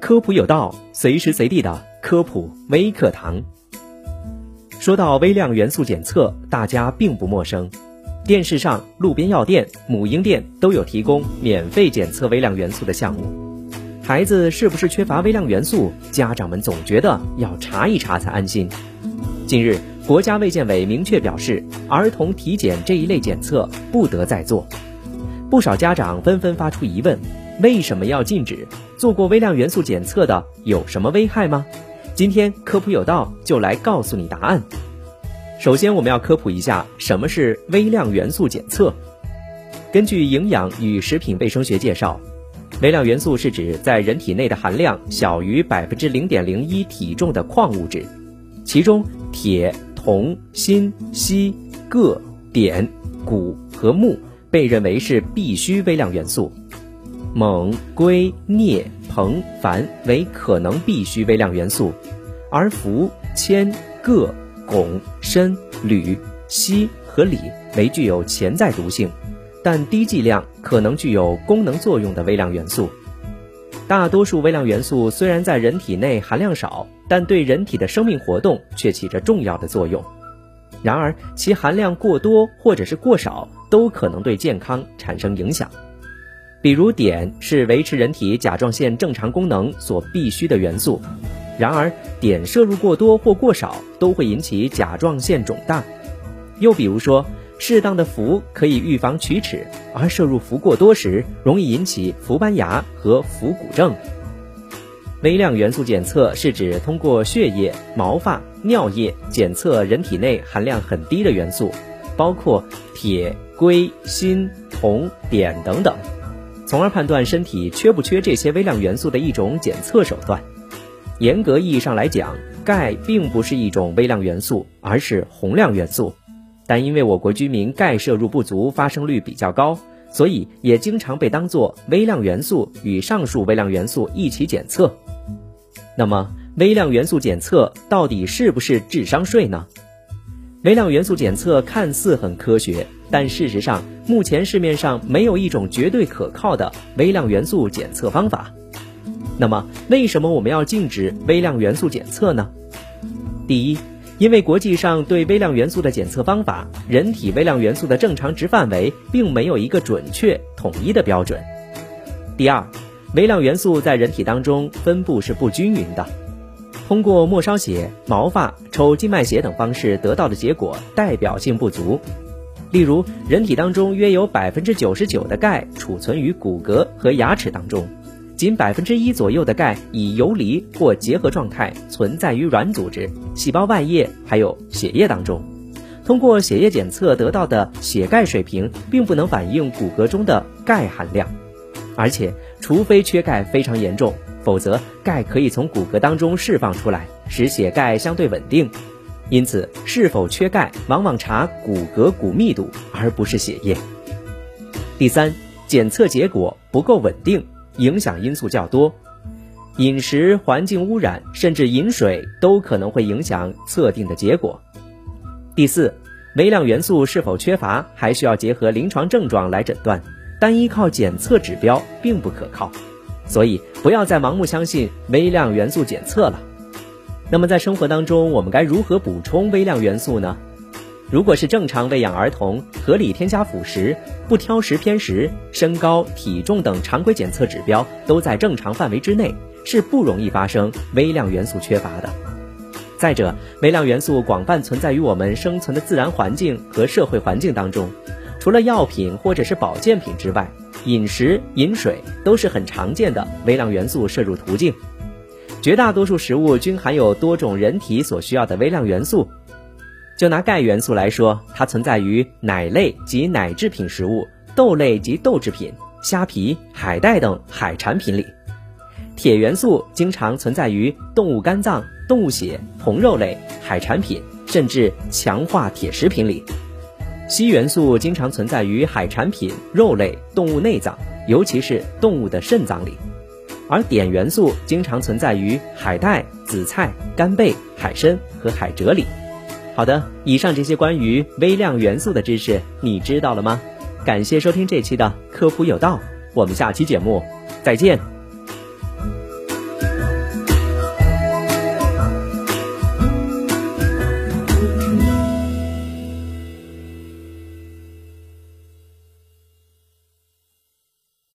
科普有道，随时随地的科普微课堂。说到微量元素检测，大家并不陌生。电视上、路边药店、母婴店都有提供免费检测微量元素的项目。孩子是不是缺乏微量元素？家长们总觉得要查一查才安心。近日，国家卫健委明确表示，儿童体检这一类检测不得再做。不少家长纷纷发出疑问：为什么要禁止？做过微量元素检测的有什么危害吗？今天科普有道就来告诉你答案。首先，我们要科普一下什么是微量元素检测。根据营养与食品卫生学介绍，微量元素是指在人体内的含量小于百分之零点零一体重的矿物质，其中铁、铜、锌、硒、铬、碘、钴和钼被认为是必需微量元素。锰、硅、镍、硼、钒为可能必需微量元素，而氟、铅、铬、汞、砷、铝、锡和锂为具有潜在毒性，但低剂量可能具有功能作用的微量元素。大多数微量元素虽然在人体内含量少，但对人体的生命活动却起着重要的作用。然而，其含量过多或者是过少，都可能对健康产生影响。比如碘是维持人体甲状腺正常功能所必需的元素，然而碘摄入过多或过少都会引起甲状腺肿大。又比如说，适当的氟可以预防龋齿，而摄入氟过多时容易引起氟斑牙和氟骨症。微量元素检测是指通过血液、毛发、尿液检测人体内含量很低的元素，包括铁、硅、锌、铜、碘等等。从而判断身体缺不缺这些微量元素的一种检测手段。严格意义上来讲，钙并不是一种微量元素，而是宏量元素。但因为我国居民钙摄入不足发生率比较高，所以也经常被当作微量元素与上述微量元素一起检测。那么，微量元素检测到底是不是智商税呢？微量元素检测看似很科学。但事实上，目前市面上没有一种绝对可靠的微量元素检测方法。那么，为什么我们要禁止微量元素检测呢？第一，因为国际上对微量元素的检测方法，人体微量元素的正常值范围并没有一个准确统一的标准。第二，微量元素在人体当中分布是不均匀的，通过末梢血、毛发、抽静脉血等方式得到的结果代表性不足。例如，人体当中约有百分之九十九的钙储存于骨骼和牙齿当中，仅百分之一左右的钙以游离或结合状态存在于软组织、细胞外液还有血液当中。通过血液检测得到的血钙水平，并不能反映骨骼中的钙含量。而且，除非缺钙非常严重，否则钙可以从骨骼当中释放出来，使血钙相对稳定。因此，是否缺钙往往查骨骼骨密度，而不是血液。第三，检测结果不够稳定，影响因素较多，饮食、环境污染，甚至饮水都可能会影响测定的结果。第四，微量元素是否缺乏，还需要结合临床症状来诊断，单依靠检测指标并不可靠，所以不要再盲目相信微量元素检测了。那么在生活当中，我们该如何补充微量元素呢？如果是正常喂养儿童，合理添加辅食，不挑食偏食，身高、体重等常规检测指标都在正常范围之内，是不容易发生微量元素缺乏的。再者，微量元素广泛存在于我们生存的自然环境和社会环境当中，除了药品或者是保健品之外，饮食、饮水都是很常见的微量元素摄入途径。绝大多数食物均含有多种人体所需要的微量元素。就拿钙元素来说，它存在于奶类及奶制品食物、豆类及豆制品、虾皮、海带等海产品里。铁元素经常存在于动物肝脏、动物血、红肉类、海产品，甚至强化铁食品里。硒元素经常存在于海产品、肉类、动物内脏，尤其是动物的肾脏里。而碘元素经常存在于海带、紫菜、干贝、海参和海蜇里。好的，以上这些关于微量元素的知识，你知道了吗？感谢收听这期的科普有道，我们下期节目再见。